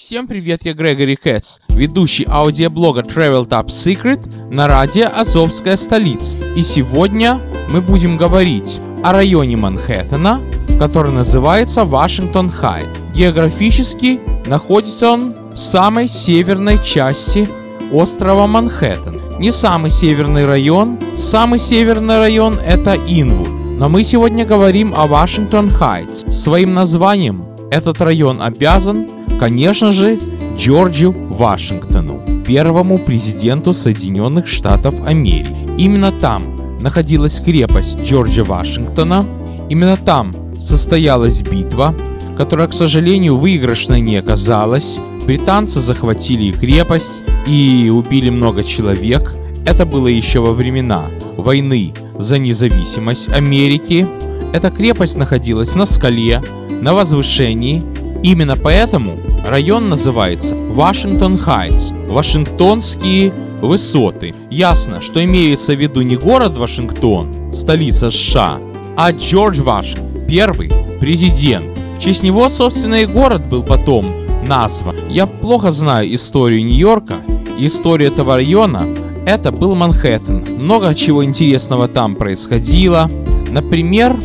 Всем привет, я Грегори Кэтс, ведущий аудиоблога Travel Top Secret на радио Азовская столица. И сегодня мы будем говорить о районе Манхэттена, который называется Вашингтон Хайт. Географически находится он в самой северной части острова Манхэттен. Не самый северный район, самый северный район это Инвуд. Но мы сегодня говорим о Вашингтон Хайтс. Своим названием этот район обязан, конечно же, Джорджу Вашингтону, первому президенту Соединенных Штатов Америки. Именно там находилась крепость Джорджа Вашингтона, именно там состоялась битва, которая, к сожалению, выигрышной не оказалась. Британцы захватили крепость и убили много человек. Это было еще во времена войны за независимость Америки. Эта крепость находилась на скале, на возвышении. Именно поэтому район называется Вашингтон Хайтс, Вашингтонские высоты. Ясно, что имеется в виду не город Вашингтон, столица США, а Джордж Вашингтон, первый президент. В честь него, собственно, и город был потом назван. Я плохо знаю историю Нью-Йорка, историю этого района, это был Манхэттен. Много чего интересного там происходило. Например,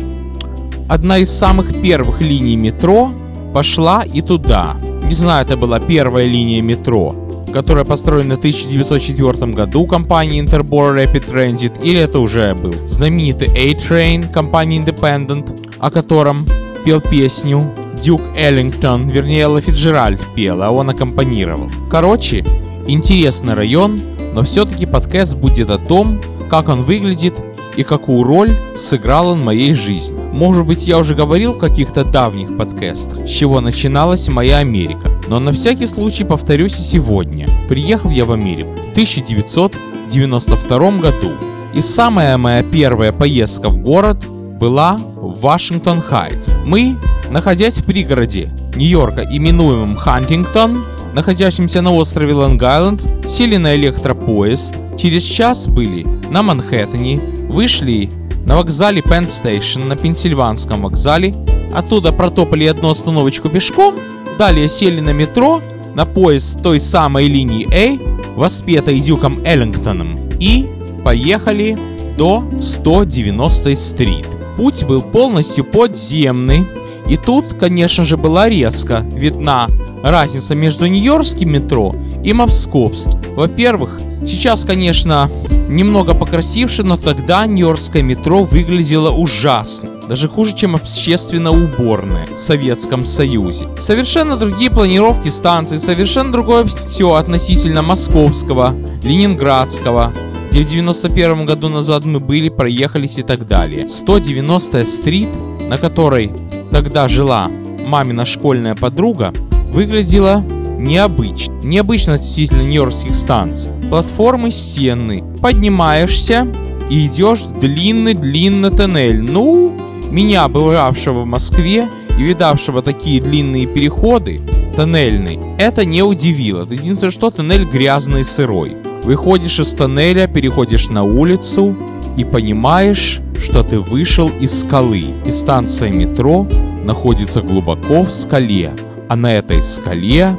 одна из самых первых линий метро пошла и туда. Не знаю, это была первая линия метро, которая построена в 1904 году компанией Interborough Rapid Transit, или это уже был знаменитый A-Train компании Independent, о котором пел песню Дюк Эллингтон, вернее, Элла Фиджеральд пел, а он аккомпанировал. Короче, интересный район, но все-таки подкаст будет о том, как он выглядит и какую роль сыграл он в моей жизни. Может быть, я уже говорил в каких-то давних подкастах, с чего начиналась моя Америка. Но на всякий случай повторюсь и сегодня. Приехал я в Америку в 1992 году. И самая моя первая поездка в город была в Вашингтон Хайтс. Мы, находясь в пригороде Нью-Йорка, именуемом Хантингтон, находящемся на острове Лонг-Айленд, сели на электропоезд, через час были на Манхэттене, вышли на вокзале Penn Station на Пенсильванском вокзале, оттуда протопали одну остановочку пешком, далее сели на метро, на поезд той самой линии A, воспетой Дюком Эллингтоном, и поехали до 190 стрит. Путь был полностью подземный, и тут, конечно же, была резко видна разница между нью-йоркским метро и московским. Во-первых, сейчас, конечно, немного покрасивше, но тогда нью-йоркское метро выглядело ужасно. Даже хуже, чем общественно-уборное в Советском Союзе. Совершенно другие планировки станций, совершенно другое все относительно московского, ленинградского, где в 91 году назад мы были, проехались и так далее. 190 стрит, на которой тогда жила мамина школьная подруга, выглядела необычно. Необычно относительно нью-йоркских станций. Платформы стены. Поднимаешься и идешь в длинный-длинный тоннель. Ну, меня, бывавшего в Москве и видавшего такие длинные переходы, тоннельный, это не удивило. Единственное, что тоннель грязный и сырой. Выходишь из тоннеля, переходишь на улицу и понимаешь, что ты вышел из скалы, и станция метро находится глубоко в скале, а на этой скале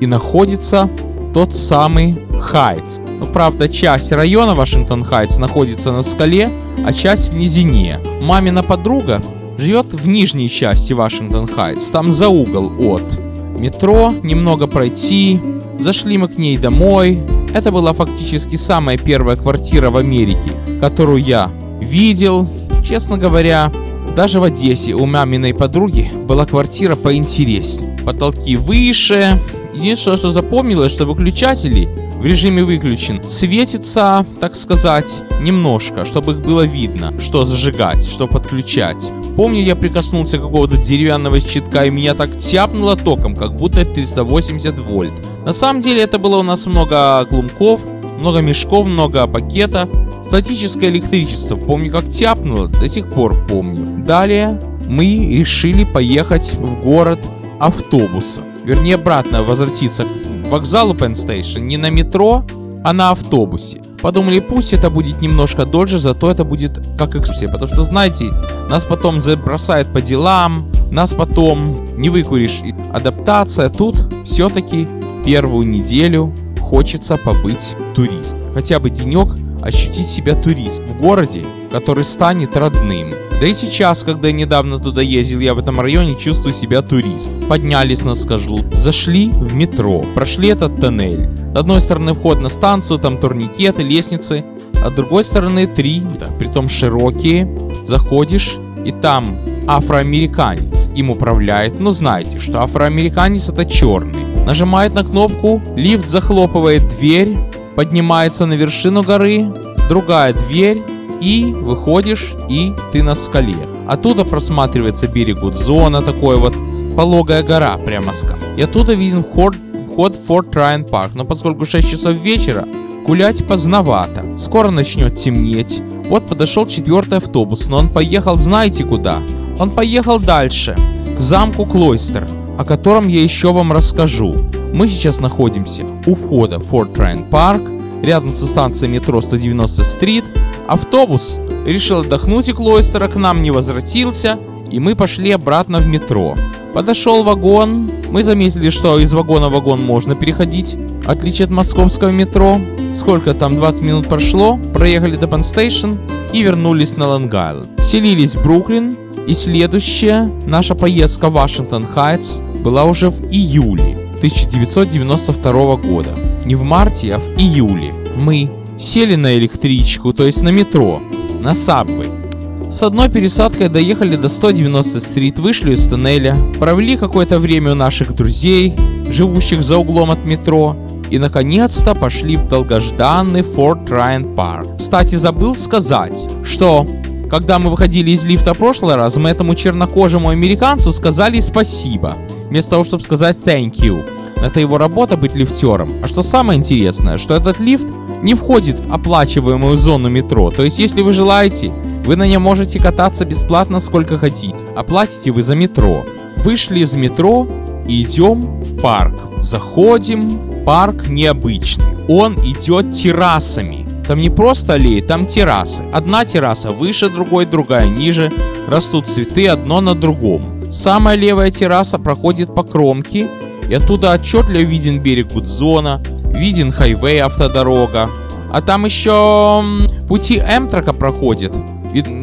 и находится тот самый Хайтс. Ну, правда, часть района Вашингтон Хайтс находится на скале, а часть в низине. Мамина подруга живет в нижней части Вашингтон Хайтс, там за угол от метро, немного пройти. Зашли мы к ней домой. Это была фактически самая первая квартира в Америке, которую я видел. Честно говоря, даже в Одессе у маминой подруги была квартира поинтереснее. Потолки выше. Единственное, что запомнилось, что выключатели в режиме выключен светится, так сказать, немножко, чтобы их было видно, что зажигать, что подключать. Помню, я прикоснулся к какого-то деревянного щитка и меня так тяпнуло током, как будто 380 вольт. На самом деле это было у нас много клумков, много мешков, много пакета, Статическое электричество, помню как тяпнуло, до сих пор помню. Далее мы решили поехать в город автобусом. Вернее, обратно возвратиться к вокзалу Station не на метро, а на автобусе. Подумали, пусть это будет немножко дольше, зато это будет как экскурсия. Потому что, знаете, нас потом забросают по делам, нас потом не выкуришь. Адаптация тут все-таки первую неделю хочется побыть турист. Хотя бы денек ощутить себя турист в городе, который станет родным. Да и сейчас, когда я недавно туда ездил, я в этом районе чувствую себя турист. Поднялись на Скажлу, зашли в метро, прошли этот тоннель. С одной стороны вход на станцию, там турникеты, лестницы, а с другой стороны три, притом широкие. Заходишь, и там афроамериканец им управляет. Но знаете, что афроамериканец это черный. Нажимает на кнопку, лифт захлопывает дверь, поднимается на вершину горы, другая дверь, и выходишь, и ты на скале. Оттуда просматривается берег Гудзона, такой вот пологая гора, прямо скал. И оттуда виден вход, вход в Форт Райан Парк. Но поскольку 6 часов вечера, гулять поздновато. Скоро начнет темнеть. Вот подошел четвертый автобус, но он поехал знаете куда? Он поехал дальше, к замку Клойстер, о котором я еще вам расскажу. Мы сейчас находимся у входа в Форт Райан Парк, рядом со станцией метро 190 Стрит. Автобус решил отдохнуть у Клойстера, к нам не возвратился, и мы пошли обратно в метро. Подошел вагон, мы заметили, что из вагона в вагон можно переходить, отличие от московского метро. Сколько там, 20 минут прошло, проехали до Пенстейшн и вернулись на Лонг-Айленд. Селились в Бруклин, и следующая наша поездка в Вашингтон Хайтс была уже в июле 1992 года. Не в марте, а в июле. Мы сели на электричку, то есть на метро, на сабвей. С одной пересадкой доехали до 190 стрит, вышли из тоннеля, провели какое-то время у наших друзей, живущих за углом от метро, и наконец-то пошли в долгожданный Форт Райан Парк. Кстати, забыл сказать, что когда мы выходили из лифта в прошлый раз, мы этому чернокожему американцу сказали спасибо, вместо того, чтобы сказать thank you. Это его работа быть лифтером. А что самое интересное, что этот лифт не входит в оплачиваемую зону метро. То есть, если вы желаете, вы на нем можете кататься бесплатно сколько хотите. Оплатите вы за метро. Вышли из метро и идем в парк. Заходим. Парк необычный. Он идет террасами. Там не просто аллеи, там террасы. Одна терраса выше другой, другая ниже. Растут цветы одно на другом. Самая левая терраса проходит по кромке, и оттуда отчетливо виден берег Гудзона, виден хайвей автодорога. А там еще пути Amtrak а проходят,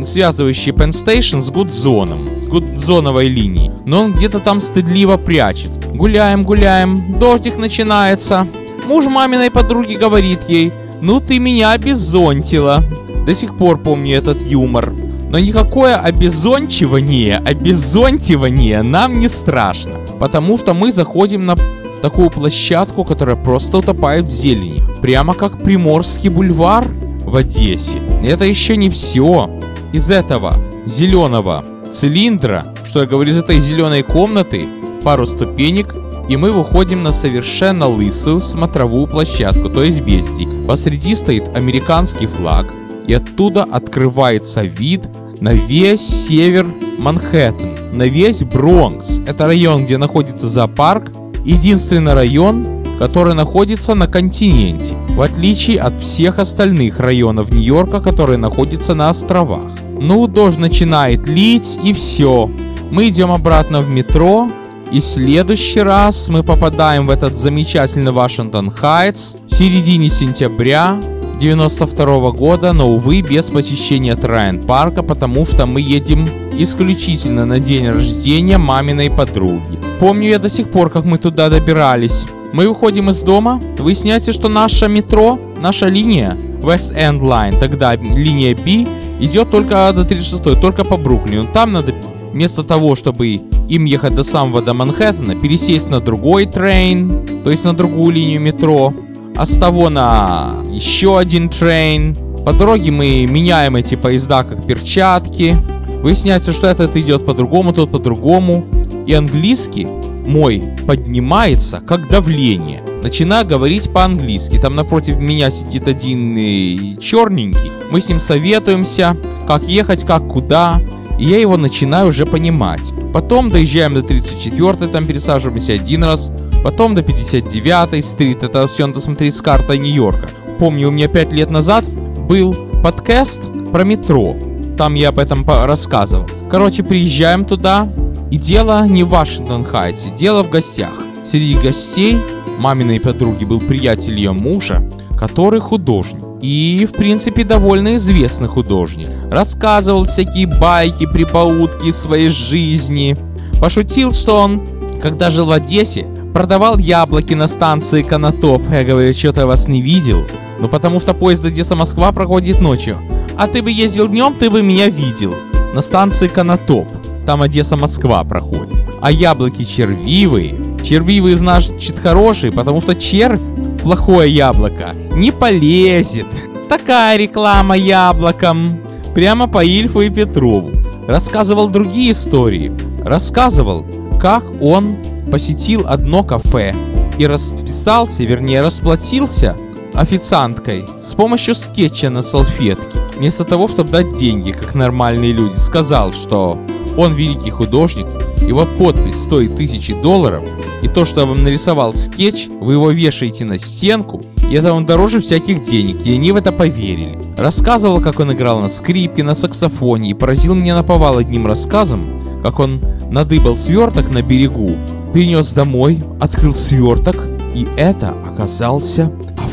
связывающие Penn Station с Гудзоном, с Гудзоновой линией. Но он где-то там стыдливо прячется. Гуляем, гуляем, дождик начинается. Муж маминой подруги говорит ей, ну ты меня обеззонтила. До сих пор помню этот юмор. Но никакое обезончивание, обезонтивание нам не страшно. Потому что мы заходим на такую площадку, которая просто утопает в зелени. Прямо как Приморский бульвар в Одессе. Это еще не все. Из этого зеленого цилиндра, что я говорю, из этой зеленой комнаты, пару ступенек и мы выходим на совершенно лысую смотровую площадку, то есть безди. Посреди стоит американский флаг, и оттуда открывается вид на весь север Манхэттен, на весь Бронкс. Это район, где находится зоопарк, единственный район, который находится на континенте, в отличие от всех остальных районов Нью-Йорка, которые находятся на островах. Ну, дождь начинает лить, и все. Мы идем обратно в метро, и в следующий раз мы попадаем в этот замечательный Вашингтон Хайтс в середине сентября 92 года, но, увы, без посещения Трайн парка, потому что мы едем исключительно на день рождения маминой подруги. Помню я до сих пор, как мы туда добирались. Мы выходим из дома, выясняется, что наша метро, наша линия, West End Line, тогда линия B, идет только до 36, только по Бруклину. Там надо вместо того, чтобы им ехать до самого до Манхэттена, пересесть на другой train, то есть на другую линию метро, а с того на еще один train. По дороге мы меняем эти поезда как перчатки. Выясняется, что этот идет по-другому, тот по-другому. И английский мой поднимается как давление. Начинаю говорить по-английски. Там напротив меня сидит один э, черненький. Мы с ним советуемся, как ехать, как куда и я его начинаю уже понимать. Потом доезжаем до 34 там пересаживаемся один раз, потом до 59 стрит, это все надо смотреть с картой Нью-Йорка. Помню, у меня 5 лет назад был подкаст про метро, там я об этом рассказывал. Короче, приезжаем туда, и дело не в Вашингтон Хайтсе, дело в гостях. Среди гостей маминой подруги был приятель ее мужа, который художник. И, в принципе, довольно известный художник. Рассказывал всякие байки, припаутки из своей жизни. Пошутил, что он, когда жил в Одессе, продавал яблоки на станции Конотоп. Я говорю, что-то я вас не видел. Ну, потому что поезд Одесса-Москва проходит ночью. А ты бы ездил днем, ты бы меня видел. На станции Конотоп. Там Одесса-Москва проходит. А яблоки червивые. Червивые, значит, хорошие, потому что червь плохое яблоко не полезет. Такая реклама яблоком. Прямо по Ильфу и Петрову. Рассказывал другие истории. Рассказывал, как он посетил одно кафе и расписался, вернее расплатился официанткой с помощью скетча на салфетке. Вместо того, чтобы дать деньги, как нормальные люди, сказал, что он великий художник, его подпись стоит тысячи долларов, и то, что он нарисовал скетч, вы его вешаете на стенку, и это он дороже всяких денег, и они в это поверили. Рассказывал, как он играл на скрипке, на саксофоне, и поразил меня наповал одним рассказом, как он надыбал сверток на берегу, перенес домой, открыл сверток, и это оказался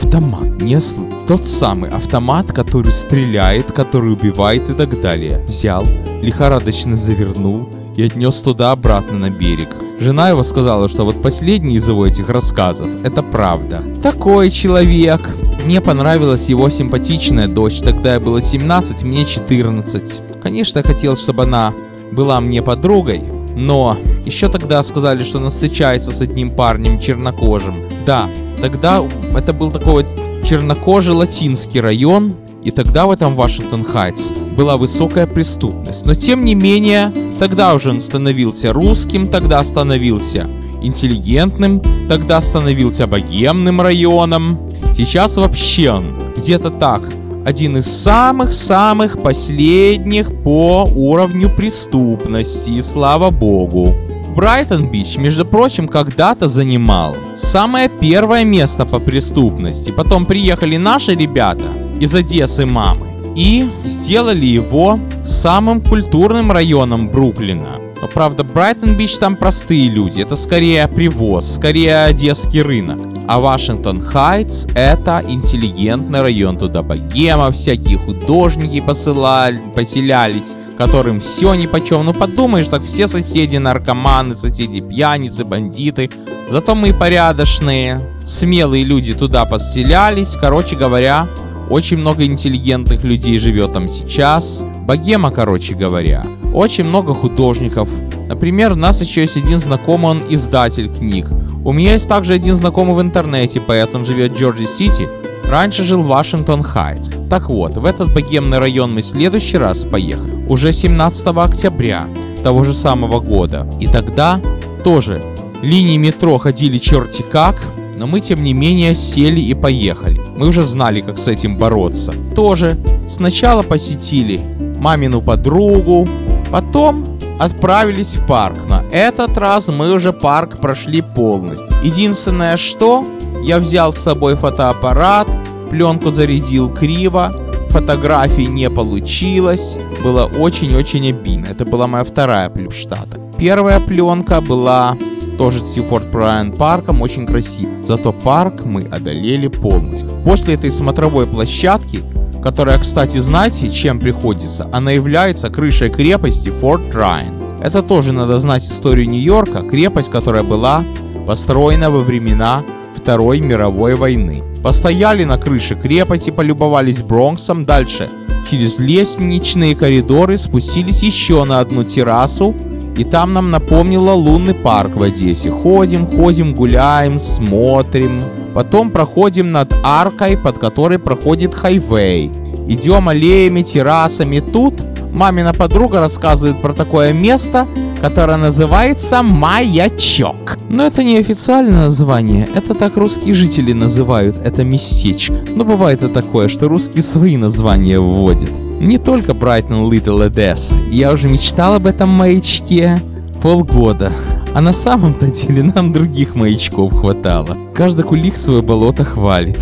автомат. Не тот самый автомат, который стреляет, который убивает и так далее. Взял, лихорадочно завернул и отнес туда-обратно на берег. Жена его сказала, что вот последний из его этих рассказов – это правда. Такой человек. Мне понравилась его симпатичная дочь. Тогда я было 17, мне 14. Конечно, я хотел, чтобы она была мне подругой, но еще тогда сказали, что она встречается с одним парнем чернокожим. Да, тогда это был такой вот чернокожий латинский район, и тогда в этом Вашингтон Хайтс была высокая преступность. Но тем не менее, тогда уже он становился русским, тогда становился интеллигентным, тогда становился богемным районом. Сейчас вообще он где-то так, один из самых-самых последних по уровню преступности, слава богу. Брайтон-Бич, между прочим, когда-то занимал самое первое место по преступности. Потом приехали наши ребята из Одессы мамы и сделали его самым культурным районом Бруклина. Но правда, Брайтон-Бич там простые люди, это скорее привоз, скорее одесский рынок. А Вашингтон-Хайтс это интеллигентный район, туда богема, всякие художники посылали, поселялись которым все ни по чем. Ну подумаешь, так все соседи наркоманы, соседи пьяницы, бандиты. Зато мы порядочные, смелые люди туда поселялись. Короче говоря, очень много интеллигентных людей живет там сейчас. Богема, короче говоря. Очень много художников. Например, у нас еще есть один знакомый, он издатель книг. У меня есть также один знакомый в интернете, поэт, он живет в Джорджи-Сити. Раньше жил в Вашингтон Хайтс. Так вот, в этот богемный район мы в следующий раз поехали. Уже 17 октября того же самого года. И тогда тоже линии метро ходили черти как, но мы тем не менее сели и поехали. Мы уже знали, как с этим бороться. Тоже сначала посетили мамину подругу, потом отправились в парк. На этот раз мы уже парк прошли полностью. Единственное что, я взял с собой фотоаппарат, пленку зарядил криво, фотографий не получилось, было очень-очень обидно. Это была моя вторая плюштата. Первая пленка была тоже с Сифорд Брайан парком, очень красиво. Зато парк мы одолели полностью. После этой смотровой площадки, которая, кстати, знаете, чем приходится? Она является крышей крепости Форт Райан. Это тоже надо знать историю Нью-Йорка, крепость, которая была построена во времена Второй мировой войны. Постояли на крыше крепости, полюбовались Бронксом, дальше через лестничные коридоры спустились еще на одну террасу, и там нам напомнило лунный парк в Одессе. Ходим, ходим, гуляем, смотрим. Потом проходим над аркой, под которой проходит хайвей. Идем аллеями, террасами. Тут мамина подруга рассказывает про такое место, которое называется Маячок. Но это не официальное название, это так русские жители называют это местечко. Но бывает и такое, что русские свои названия вводят. Не только Брайтон Литл Одесса. Я уже мечтал об этом маячке полгода. А на самом-то деле нам других маячков хватало. Каждый кулик свое болото хвалит.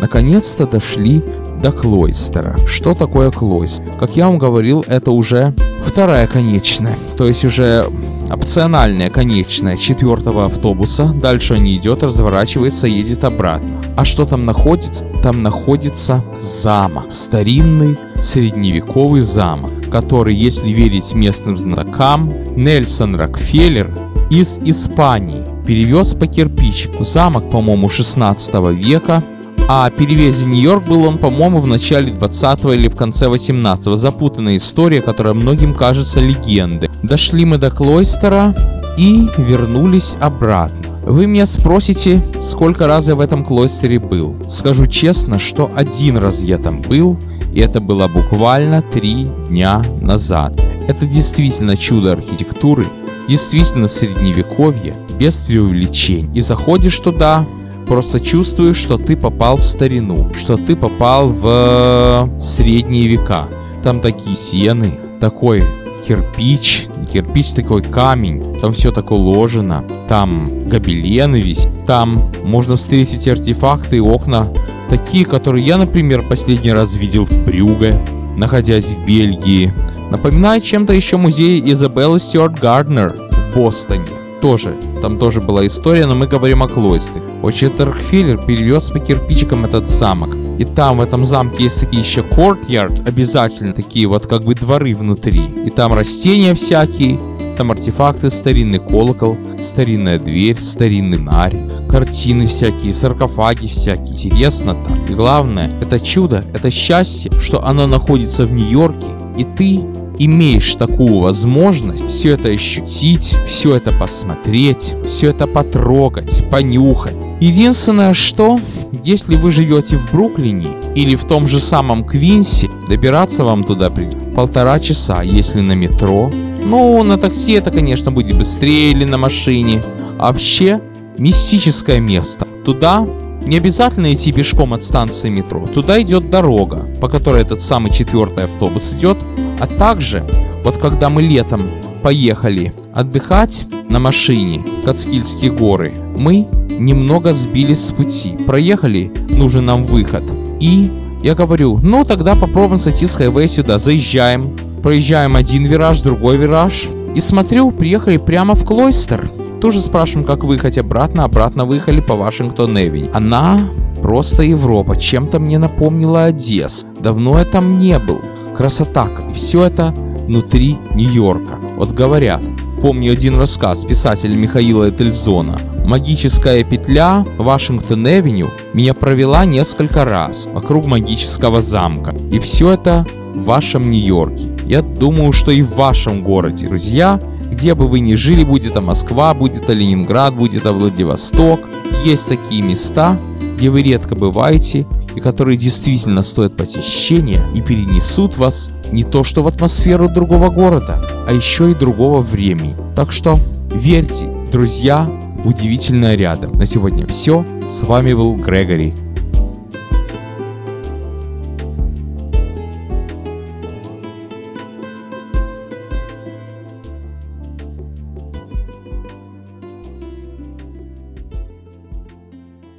Наконец-то дошли до Клойстера. Что такое Клойстер? Как я вам говорил, это уже вторая конечная. То есть уже опциональная конечная четвертого автобуса. Дальше не идет, разворачивается, едет обратно. А что там находится? Там находится замок. Старинный средневековый замок, который, если верить местным знакам, Нельсон Рокфеллер из Испании перевез по кирпичику. Замок, по-моему, 16 века, а перевезе Нью-Йорк был он, по-моему, в начале 20 или в конце 18 Запутанная история, которая многим кажется легендой. Дошли мы до Клойстера и вернулись обратно. Вы меня спросите, сколько раз я в этом клойстере был. Скажу честно, что один раз я там был, и это было буквально три дня назад. Это действительно чудо архитектуры, действительно средневековье, без преувеличений. И заходишь туда, просто чувствуешь, что ты попал в старину, что ты попал в средние века. Там такие стены, такой кирпич, кирпич такой камень, там все так уложено, там гобелены весь, там можно встретить артефакты и окна, такие, которые я, например, последний раз видел в Брюге, находясь в Бельгии. Напоминает чем-то еще музей Изабеллы Стюарт Гарднер в Бостоне. Тоже, там тоже была история, но мы говорим о Клойсте. Вообще-то Рокфеллер перевез по кирпичикам этот замок. И там в этом замке есть такие еще courtyard, обязательно такие вот как бы дворы внутри. И там растения всякие, там артефакты, старинный колокол, старинная дверь, старинный нарь, картины всякие, саркофаги всякие. Интересно так. И главное, это чудо, это счастье, что оно находится в Нью-Йорке, и ты имеешь такую возможность все это ощутить, все это посмотреть, все это потрогать, понюхать. Единственное, что, если вы живете в Бруклине или в том же самом Квинсе, добираться вам туда придет полтора часа, если на метро. Ну, на такси это, конечно, будет быстрее или на машине. Вообще, мистическое место. Туда не обязательно идти пешком от станции метро. Туда идет дорога, по которой этот самый четвертый автобус идет. А также, вот когда мы летом поехали отдыхать на машине Кацкильские горы, мы немного сбились с пути. Проехали нужен нам выход. И я говорю, ну тогда попробуем сойти с хайвея сюда. Заезжаем, проезжаем один вираж, другой вираж. И смотрю, приехали прямо в Клойстер. Тоже спрашиваем, как выехать обратно. Обратно выехали по Вашингтон-Эвень. Она просто Европа. Чем-то мне напомнила Одесс. Давно я там не был. Красота. И все это внутри Нью-Йорка. Вот говорят, помню один рассказ писателя Михаила Этельзона. Магическая петля Вашингтон-Эвеню меня провела несколько раз вокруг магического замка. И все это в вашем Нью-Йорке. Я думаю, что и в вашем городе, друзья, где бы вы ни жили, будет это Москва, будет это Ленинград, будет это Владивосток, есть такие места, где вы редко бываете и которые действительно стоят посещения и перенесут вас не то что в атмосферу другого города, а еще и другого времени. Так что верьте, друзья, удивительное рядом. На сегодня все. С вами был Грегори